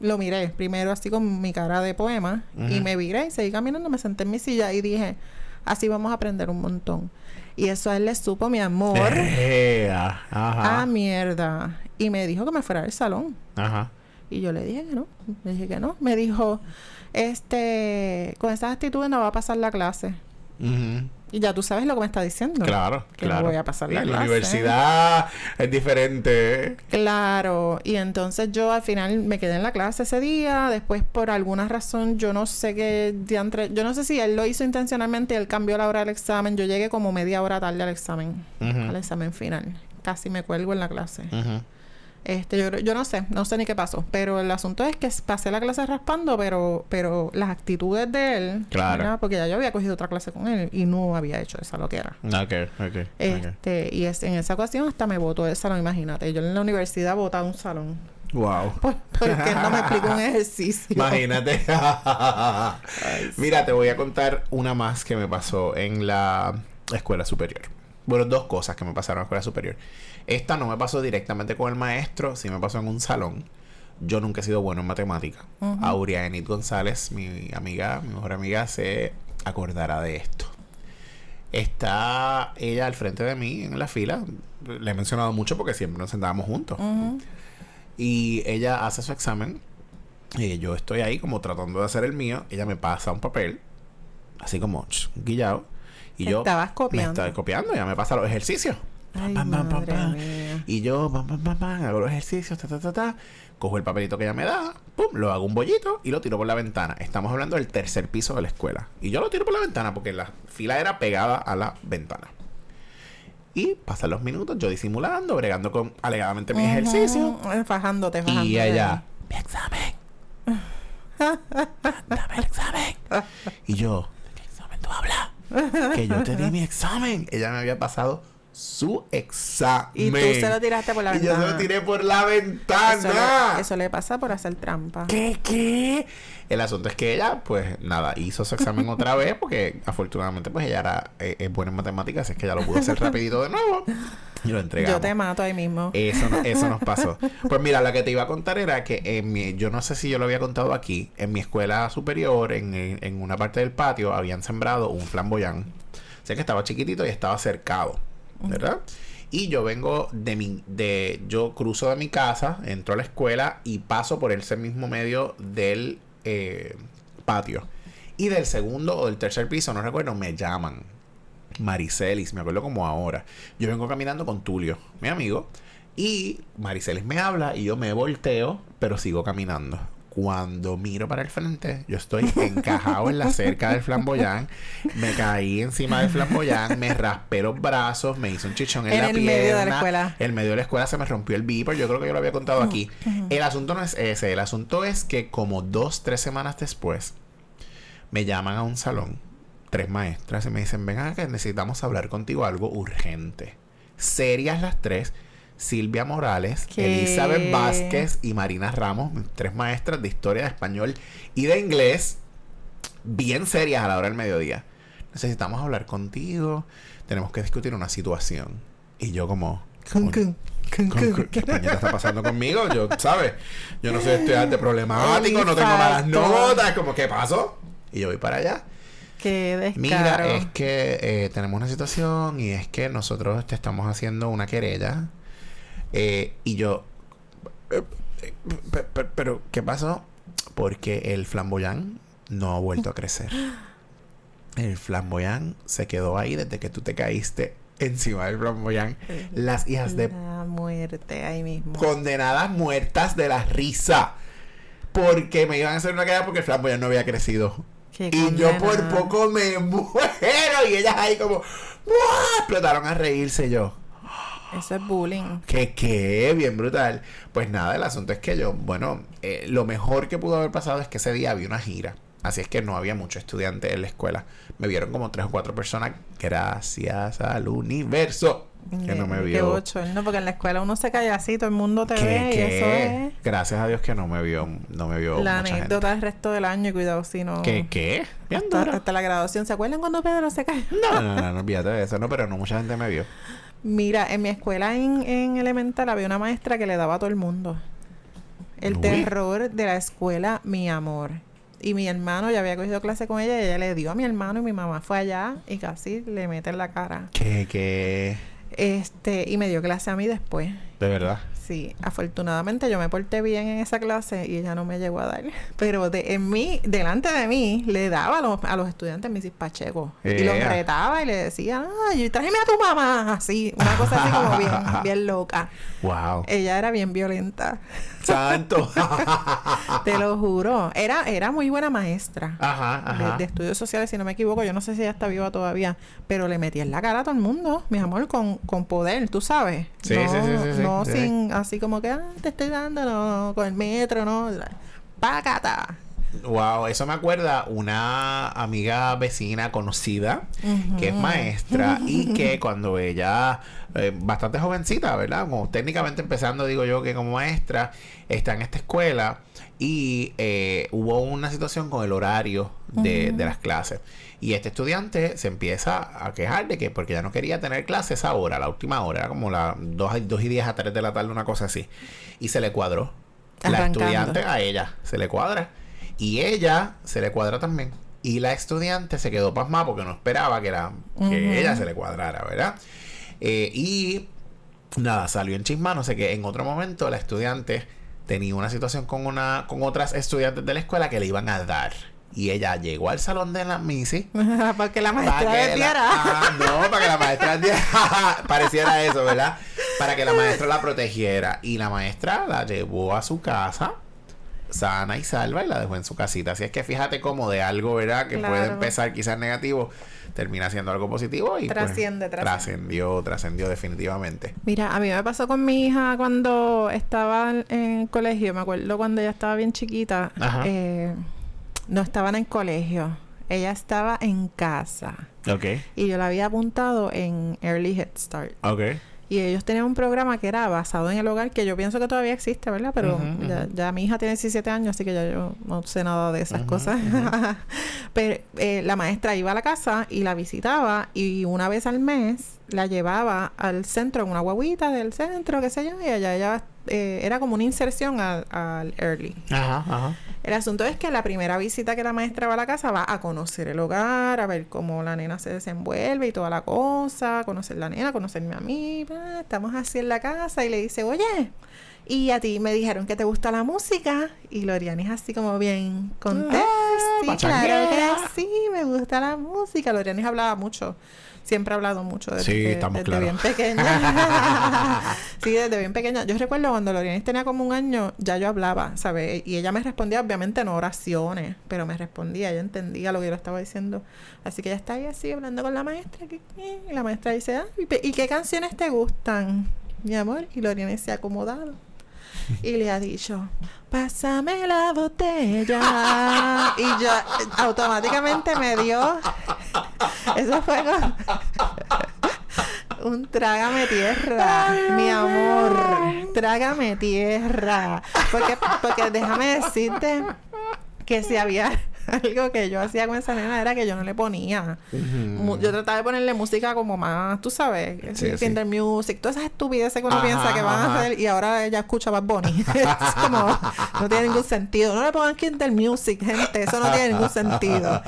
Lo miré primero así con mi cara de poema y me viré y seguí caminando, me senté en mi silla y dije, así vamos a aprender un montón. Y eso a él le supo mi amor. Ajá. Ah, mierda. Y me dijo que me fuera del salón. Ajá. Y yo le dije que no. Le dije que no. Me dijo, este, con esas actitudes no va a pasar la clase. Y ya tú sabes lo que me está diciendo. Claro, Que no voy a pasar la Y clase. universidad es diferente. Claro, y entonces yo al final me quedé en la clase ese día, después por alguna razón yo no sé qué diantre, yo no sé si él lo hizo intencionalmente él cambió la hora del examen, yo llegué como media hora tarde al examen, al examen final, casi me cuelgo en la clase. Ujú. Este, yo, yo no sé, no sé ni qué pasó, pero el asunto es que pasé la clase raspando, pero, pero las actitudes de él, Claro. ¿verdad? porque ya yo había cogido otra clase con él y no había hecho esa lo que era. Ok, ok. Este, y es, en esa ocasión hasta me votó del salón, imagínate. Yo en la universidad votaba un salón. Wow. Porque no me explicó un ejercicio. Imagínate. Mira, te voy a contar una más que me pasó en la escuela superior. Bueno, dos cosas que me pasaron en la escuela superior. Esta no me pasó directamente con el maestro, sí me pasó en un salón. Yo nunca he sido bueno en matemática. Ujú. Aurea Enid González, mi amiga, mi mejor amiga, se acordará de esto. Está ella al frente de mí en la fila. Le he mencionado mucho porque siempre nos sentábamos juntos. Y ella hace su examen. Y yo estoy ahí como tratando de hacer el mío. Ella me pasa un papel. Así como guillado. Y Te yo estabas me estaba copiando. Ella me pasa los ejercicios. Ay, Pam, pam, pam, madre pam. mía. Y yo pam, pam, pam, pam, hago los ejercicios. Ta, ta, ta, ta. Cojo el papelito que ella me da. Pum, lo hago un bollito y lo tiro por la ventana. Estamos hablando del tercer piso de la escuela. Y yo lo tiro por la ventana porque la fila era pegada a la ventana. Y pasan los minutos, yo disimulando, bregando con alegadamente mi ejercicio. Ujú. Eh, Fajándote, fajándote. Y ella, mi examen. Dame el examen. Y yo, ¿de qué examen tú hablas? Que yo te di mi examen. Ella me había pasado su examen. Y tú se lo tiraste por la Y yo se ventana. lo tiré por la Eso ventana. le, eso le pasa por hacer trampa. ¿Qué, qué? El asunto es que ella, pues nada, hizo su examen otra vez porque afortunadamente pues ella era eh, es buena en matemáticas, es que ella lo pudo hacer rapidito de nuevo y lo entregamos. Yo te mato ahí mismo. Eso, no- eso nos pasó. Pues mira, la que te iba a contar era que en mi, yo no sé si yo lo había contado aquí, en mi escuela superior, en, en una parte del patio, habían sembrado un flamboyán. O sea que estaba chiquitito y estaba cercado, ¿verdad? Y yo vengo de mi, de, yo cruzo de mi casa, entro a la escuela y paso por ese mismo medio del eh, patio. Y del segundo o del tercer piso, no recuerdo, me llaman. Maricelis, me acuerdo como ahora. Yo vengo caminando con Tulio, mi amigo, y Maricelis me habla y yo me volteo, pero sigo caminando. Cuando miro para el frente, yo estoy encajado en la cerca del flamboyán, me caí encima del flamboyán, me raspé los brazos, me hice un chichón en, En la el pierna. medio de la escuela. En medio de la escuela se me rompió el beeper, yo creo que yo lo había contado aquí. El asunto no es ese, el asunto es que como dos, tres semanas después, me llaman a un salón, tres maestras, y me dicen, ven acá que necesitamos hablar contigo algo urgente. Serias las tres, Silvia Morales, ¿Qué? Elizabeth Vázquez y Marina Ramos, tres maestras de historia, de español y de inglés, bien serias a la hora del mediodía. Necesitamos hablar contigo, tenemos que discutir una situación. Y yo como... Cun, "Con- cun, cun, con- cun. con- ¿Qué puñeta está pasando conmigo? Yo, ¿sabes? Yo no soy estudiante problemático, no tengo malas notas, como, ¿qué pasó? Y yo voy para allá. Qué. Mira, es que eh, tenemos una situación y es que nosotros te estamos haciendo una querella. Eh, y yo, eh, pe- pe- pero, ¿qué pasó? Porque el flamboyán no ha vuelto a crecer. El flamboyán se quedó ahí desde que tú te caíste encima del flamboyán. Las hijas de La muerte ahí mismo. condenadas muertas de la risa. Porque me iban a hacer una queda porque el flamboyán no había crecido. Qué Y yo por poco me muero. Y ellas ahí como ¡buah! explotaron a reírse yo. Eso es bullying. Que qué, bien brutal. Pues nada, el asunto es que yo, bueno, eh, lo mejor que pudo haber pasado es que ese día había una gira. Así es que no había muchos estudiantes en la escuela. Me vieron como tres o cuatro personas. Gracias al universo. Que no me Qué vio. bochorno, porque en la escuela uno se calla así, todo el mundo te ¿Qué, ve y qué? eso es Gracias a Dios que no me vio, no me vio la mucha gente. anécdota del resto del año y cuidado si no... ¿Qué, qué? Hasta, hasta la graduación. ¿Se acuerdan cuando Pedro se cayó? No, no, no, no olvídate de eso, no, pero no mucha gente me vio. Mira, en mi escuela en, en elemental había una maestra que le daba a todo el mundo. El Uy. terror de la escuela, mi amor. Y mi hermano ya había cogido clase con ella y ella le dio a mi hermano y mi mamá fue allá y casi le mete en la cara. Que, que, Este, y me dio clase a mí después. de verdad. Sí, afortunadamente yo me porté bien en esa clase y ella no me llegó a dar. Pero de, en mí, delante de mí, le daba a los, a los estudiantes mis Pacheco. Y los retaba y le decía, ay, tráeme a tu mamá. Así, una cosa así como bien, bien loca. Wow. Ella era bien violenta. Santo. Te lo juro. Era, era muy buena maestra. Ajá, De, ajá. de estudios sociales, si no me equivoco, yo no sé si ella está viva todavía, pero le metía en la cara a todo el mundo, mi amor, con, con poder, tú sabes. Sí, no, sí, sí, sí, sí, No sí. sin, así como que, ah, te estoy dando, no, con el metro, no. Pácata. Wow, eso me acuerda una amiga vecina conocida que es maestra y que cuando ella, eh, bastante jovencita, ¿verdad? Como técnicamente empezando, digo yo que como maestra, está en esta escuela y eh, hubo una situación con el horario de, de las clases. Y este estudiante se empieza a quejar de que porque ya no quería tener clases esa hora, la última hora, era como las 2, dos y 10 a 3 de la tarde, una cosa así. Y se le cuadró. La estudiante a ella se le cuadra. Y ella se le cuadra también. Y la estudiante se quedó pasmada porque no esperaba que, la, que Ujú. ella se le cuadrara, ¿verdad? Eh, y nada, salió en chisma, no sé qué. En otro momento la estudiante tenía una situación con una con otras estudiantes de la escuela que le iban a dar. Y ella llegó al salón de la Missy Para que la maestra para que la- viera. ah, no, para que la maestra pareciera eso, ¿verdad? Para que la maestra la protegiera. Y la maestra la llevó a su casa, sana y salva, y la dejó en su casita. Así es que fíjate cómo de algo, ¿verdad? Que puede empezar quizás negativo, termina siendo algo positivo y pues, Trasciende, trascendió, trascendió definitivamente. Mira, a mí me pasó con mi hija cuando estaba en el colegio. Me acuerdo cuando ella estaba bien chiquita. Ajá. eh, no estaba en el colegio. Ella estaba en casa. Ok, Y yo la había apuntado en Early Head Start. ok. Y ellos tenían un programa que era basado en el hogar, que yo pienso que todavía existe, ¿verdad? Pero ya, ya mi hija tiene 17 años, así que ya yo no sé nada de esas cosas. Pero eh, la maestra iba a la casa y la visitaba y una vez al mes la llevaba al centro, en una guaguita del centro, qué sé yo, y allá ella eh, era como una inserción al, al early. Ajá, ajá. El asunto es que la primera visita que la maestra va a la casa va a conocer el hogar, a ver cómo la nena se desenvuelve y toda la cosa, conocer la nena, conocerme a mí, bla, estamos así en la casa y le dice, oye, y a ti me dijeron que te gusta la música y Loriani es así como bien contenta, Ah, sí, claro que sí, me gusta la música, Loriani hablaba mucho. Siempre ha hablado mucho desde, Sí, que- estamos desde bien pequeña. sí, desde bien pequeña. Yo recuerdo cuando Lorianis tenía como un año, ya yo hablaba, ¿sabes? Y ella me respondía, obviamente no oraciones, pero me respondía, ella entendía lo que yo le estaba diciendo. Así que ella está ahí así hablando con la maestra. que- Y la maestra dice, ah, ¿y, pe- ¿y qué canciones te gustan, mi amor? Y Lorianis se ha acomodado. Y le ha dicho, pásame la botella. y yo automáticamente me dio. Eso fue con- un trágame tierra, mi amor. Trágame tierra. Porque, porque déjame decirte que si había algo que yo hacía con esa nena era que yo no le ponía. Yo trataba de ponerle música como más, tú sabes, Sí, sí, sí. Kinder Music, todas esas estupideces que uno Ajá, piensa que van ajá. a hacer y ahora ella escucha Bad Bunny. es como, no tiene ningún sentido. No le pongan Kinder Music, gente, eso no tiene ningún sentido.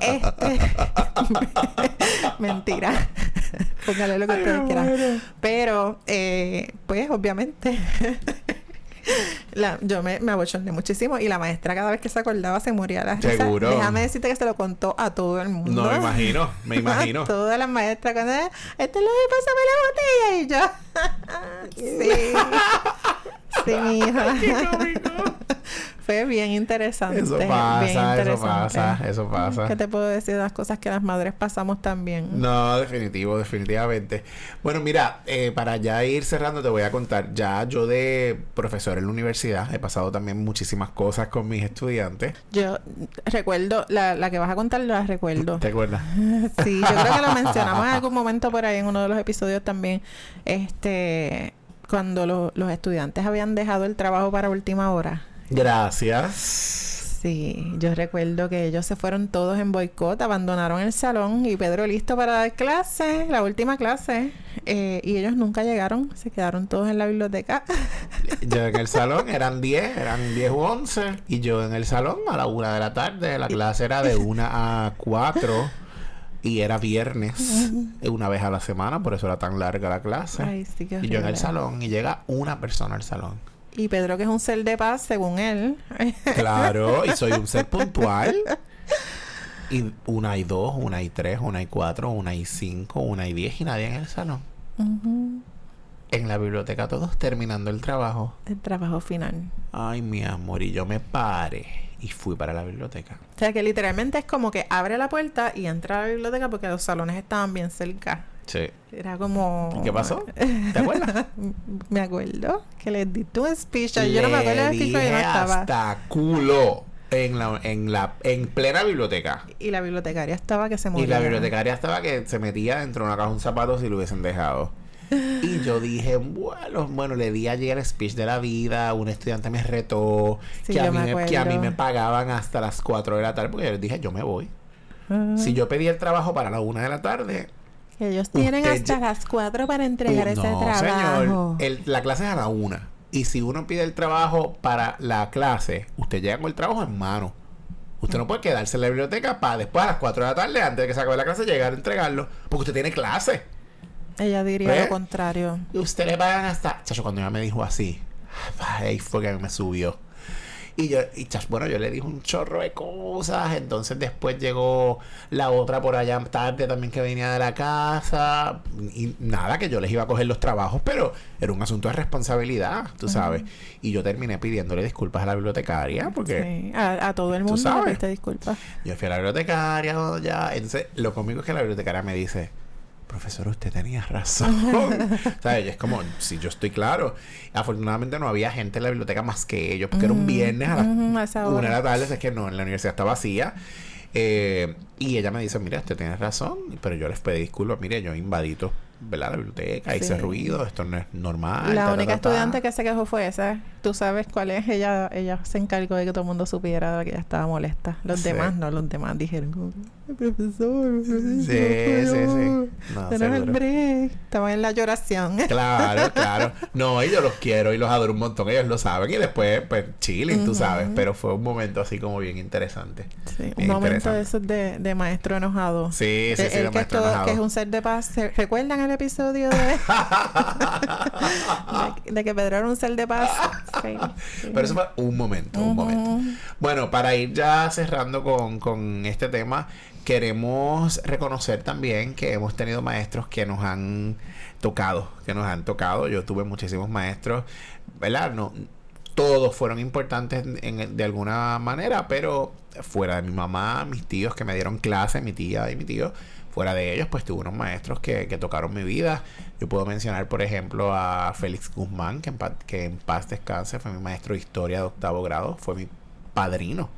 Este, mentira. Póngale lo que ustedes quieran. Pero, eh, pues, obviamente. La, yo me, me abochorné muchísimo y la maestra cada vez que se acordaba se moría la risa. Seguro. Déjame decirte que se lo contó a todo el mundo. No me imagino, me imagino. A todas las maestras cuando "Ah, este es lo de pásame la botella y yo sí sí fue bien interesante Eso bien pasa, eso interesante. pasa, eso pasa. ¿qué te puedo decir de las cosas que las madres pasamos también? No, definitivo, definitivamente. Bueno, mira, eh, para ya ir cerrando, te voy a contar. Ya yo de profesor en la universidad he pasado también muchísimas cosas con mis estudiantes. yo recuerdo la, la que vas a contar la recuerdo ¿Te acuerdas? Sí, yo creo que lo mencionamos en algún momento por ahí en uno de los episodios también. Este, cuando lo- los estudiantes habían dejado el trabajo para última hora. Gracias. Sí, yo recuerdo que ellos se fueron todos en boicot, abandonaron el salón y Pedro listo para dar clase, la última clase. eh, y ellos nunca llegaron, se quedaron todos en la biblioteca. Yo en el salón eran 10, eran 10 u 11. Y yo en el salón a la 1 de la tarde. La clase era de 1 a 4. Y era viernes, una vez a la semana, por eso era tan larga la clase. Ay, sí, qué y yo en el salón, y llega una persona al salón. Y Pedro, que es un ser de paz, según él. Claro, y soy un ser puntual. Y una y dos, una y tres, una y cuatro, una y cinco, una y diez y nadie en el salón. En la biblioteca todos terminando el trabajo. El trabajo final. Ay, mi amor, y yo me paré y fui para la biblioteca. O sea, que literalmente es como que abre la puerta y entra a la biblioteca porque los salones estaban bien cerca. Sí. Era como... ¿Y qué pasó? ¿Te acuerdas? Me acuerdo que les di tu speech. Yo no me acuerdo del porque yo no estaba. hasta culo en la, en la en plena biblioteca. Y la bibliotecaria estaba que se moría. Y la bibliotecaria estaba que se metía dentro de una caja un zapato si lo hubiesen dejado. Y yo dije, bueno, bueno, le di allí el speech de la vida, un estudiante me retó, Sí, que, a mí me me, que a mí me pagaban hasta las 4 de la tarde, porque yo les dije, yo me voy. Ah, Si yo pedí el trabajo para la 1 de la tarde, ellos tienen hasta las 4 para entregar Uh, ese no, trabajo. señor. El- la clase es a la una. Y si uno pide el trabajo para la clase, usted llega con el trabajo en mano. Usted no puede quedarse en la biblioteca para después a las 4 de la tarde, antes de que se acabe la clase, llegar a entregarlo. Porque usted tiene clase. Ella diría ¿Ve? lo contrario. Y usted le pagan hasta... Chacho, cuando ella me dijo así, ahí fue que me subió. Y yo, y chas, bueno, yo le dije un chorro de cosas. Entonces después llegó la otra por allá tarde también que venía de la casa. Y nada, que yo les iba a coger los trabajos, pero era un asunto de responsabilidad, tú sabes. Y yo terminé pidiéndole disculpas a la bibliotecaria porque Sí, a, a todo el mundo le pediste disculpas. yo fui a la bibliotecaria ya. Entonces, lo conmigo es que la bibliotecaria me dice, profesor, usted tenía razón. ¿Sabes? Es como, si yo estoy claro. Afortunadamente no había gente en la biblioteca más que ellos, porque era un viernes a las esa una de la tarde, es que no, en la universidad está vacía. Eh, y ella me dice, mira, usted tiene razón, pero yo les pedí disculpas, mire, yo invadito, ¿verdad? La biblioteca, hice Sí. ruido, esto no es normal. La ta, única ta, ta. estudiante que se quejó fue esa. Tú sabes cuál es. Ella ella se encargó de que todo el mundo supiera que ella estaba molesta. Los Sí. demás no. Los demás dijeron, "Ay, profesor, profesor, Sí, sí, sí. no, el break. Estaban en la lloración. Claro, claro. No, y yo los quiero y los adoro un montón, ellos lo saben. Y después, pues, chilling, tú sabes. Pero fue un momento así como bien interesante. Sí, un momento de esos de, de maestro enojado. Sí, sí, sí, el que, es maestro todo- enojado. que es un ser de paz. ¿Se- ¿Recuerdan el episodio de, de, de que Pedro era un ser de paz? Sí, sí. Pero eso fue un momento, un momento. Bueno, para ir ya cerrando con, con este tema, queremos reconocer también que hemos tenido maestros que nos han tocado, que nos han tocado. Yo tuve muchísimos maestros, ¿verdad? No, todos fueron importantes en- de alguna manera, pero fuera de mi mamá, mis tíos que me dieron clase, mi tía y mi tío, fuera de ellos, pues tuve unos maestros que, que tocaron mi vida. Yo puedo mencionar, por ejemplo, a Félix Guzmán, que en, pa- que en paz descanse, fue mi maestro de historia de octavo grado, fue mi padrino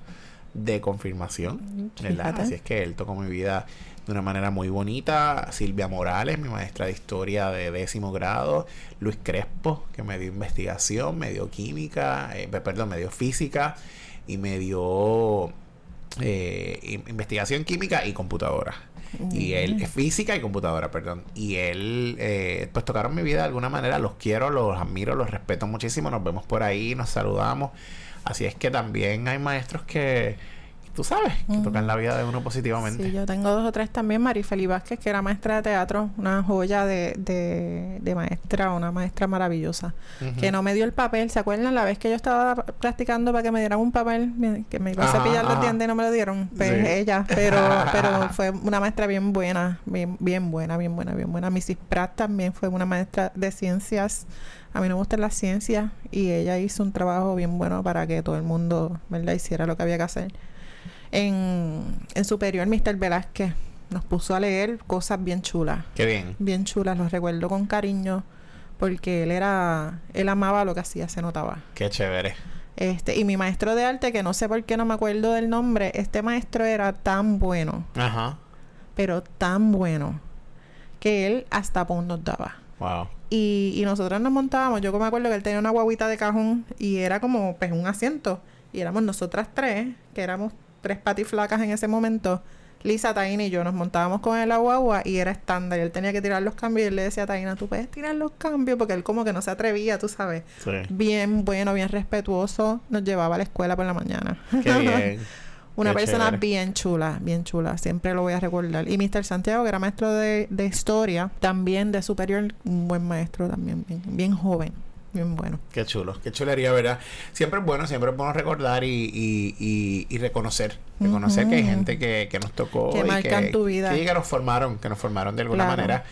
de confirmación, ¿verdad? Fíjate. Así es que él tocó mi vida de una manera muy bonita. Silvia Morales, mi maestra de historia de décimo grado. Luis Crespo, que me dio investigación, me dio química, eh, pe- perdón, me dio física y me dio eh, in- investigación química y computadora. Y él, eh, física y computadora, perdón. Y él, eh, pues tocaron mi vida de alguna manera. Los quiero, los admiro, los respeto muchísimo. Nos vemos por ahí, nos saludamos. Así es que también hay maestros que, tú sabes, que tocan la vida de uno positivamente. Sí, yo tengo dos o tres también. Marifeli Vázquez, que era maestra de teatro, una joya de, de, de maestra, una maestra maravillosa. Que no me dio el papel. ¿Se acuerdan la vez que yo estaba practicando para que me dieran un papel? Que me iba a cepillar los dientes y no me lo dieron. Pues Sí. ella. Pero, pero fue una maestra bien buena, bien, bien buena, bien buena, bien buena. Mrs. Pratt también fue una maestra de ciencias. A mí no me gustan las ciencias y ella hizo un trabajo bien bueno para que todo el mundo, ¿verdad?, hiciera lo que había que hacer. En, en superior, Mr. Velázquez nos puso a leer cosas bien chulas Qué bien. bien chulas, los recuerdo con cariño porque él era él amaba lo que hacía, se notaba. Qué chévere. Este, y mi maestro de arte, que no sé por qué no me acuerdo del nombre, este maestro era tan bueno, Ajá. pero tan bueno que él hasta pon nos daba. Wow. Y, y nosotros nos montábamos, yo me acuerdo que él tenía una guaguita de cajón y era como pues un asiento. Y éramos nosotras tres, que éramos tres patiflacas en ese momento. Lisa, Taina y yo nos montábamos con él a la guagua y era estándar. Y él tenía que tirar los cambios y él le decía a Taina, tú puedes tirar los cambios porque él como que no se atrevía, tú sabes. Sí. Bien bueno, bien respetuoso. Nos llevaba a la escuela por la mañana. Qué bien. Una Qué persona chévere. bien chula, bien chula. Siempre lo voy a recordar. Y Mr. Santiago, que era maestro de, de historia, también de superior, un buen maestro también, bien, bien joven, bien bueno. Qué chulo, qué chulería, ¿verdad? Siempre es bueno, siempre es bueno recordar y, y, y, y reconocer. Reconocer que hay gente que, que nos tocó. Que y marcan tu vida. Sí, que nos formaron, que nos formaron de alguna Claro. manera.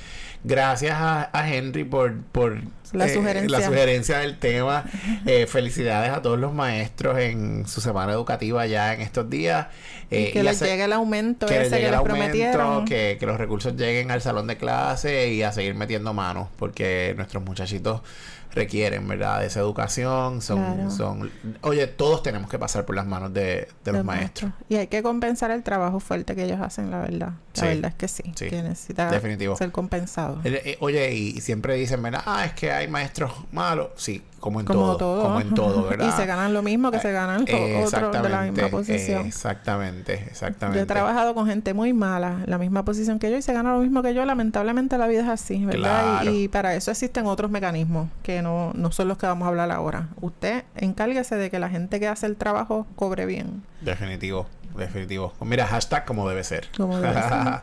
Gracias a, a Henry por, por La eh, sugerencia. la sugerencia del tema. Eh, felicidades a todos los maestros en su semana educativa ya en estos días. Eh, y que y les hace- llegue el aumento que les ese que el les aumento, prometieron. que, que los recursos lleguen al salón de clase y a seguir metiendo manos, porque nuestros muchachitos requieren, ¿verdad? De esa educación. Son, Claro. son, oye, todos tenemos que pasar por las manos de, de los maestros. Y hay que compensar el trabajo fuerte que ellos hacen, la verdad. La Sí, verdad es que sí, sí, que necesita definitivo. ser compensado. Eh, Oye, y siempre dicen, ¿verdad? Ah, es que hay maestros malos. Sí, como en como todo, todo. Como en todo, ¿verdad? y se ganan lo mismo que se ganan Eh, otros de la misma posición. Exactamente, exactamente. Yo he trabajado con gente muy mala, la misma posición que yo, y se gana lo mismo que yo. Lamentablemente la vida es así, ¿verdad? Claro. Y, y para eso existen otros mecanismos que no, no son los que vamos a hablar ahora. Usted encárguese de que la gente que hace el trabajo cobre bien. Definitivo, definitivo. Mira, hashtag como debe ser. Como debe ser.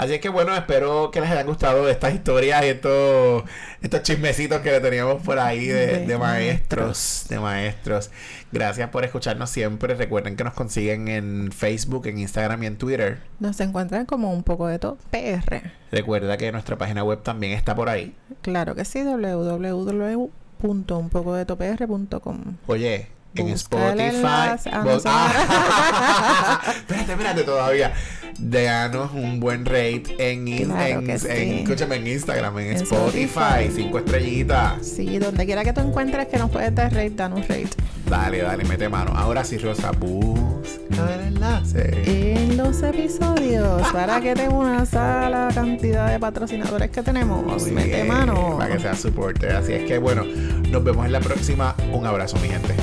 Así es que bueno, espero que les hayan gustado estas historias y estos, estos chismecitos que le teníamos por ahí de, De de maestros, de maestros. Gracias por escucharnos siempre. Recuerden que nos consiguen en Facebook, en Instagram y en Twitter. Nos encuentran como un poco de todo. PR. Recuerda que nuestra página web también está por ahí. Claro que sí, www.unpocodetopr.com. Oye, en Spotify. enlace. Ah, no, Ah, espérate, espérate todavía. Danos un buen rate en, Claro en, en- escúchame, en Instagram, en, En Spotify, Spotify. cinco estrellitas. Sí, donde quiera que tú encuentres que nos puedes dar rate, danos rate. Dale, dale, mete mano. Ahora sí, Rosa, busca el enlace. En los episodios, para que te unas a la cantidad de patrocinadores que tenemos. Muy Mete bien, mano. Para que sea soporte. Así es que bueno, nos vemos en la próxima. Un abrazo, mi gente.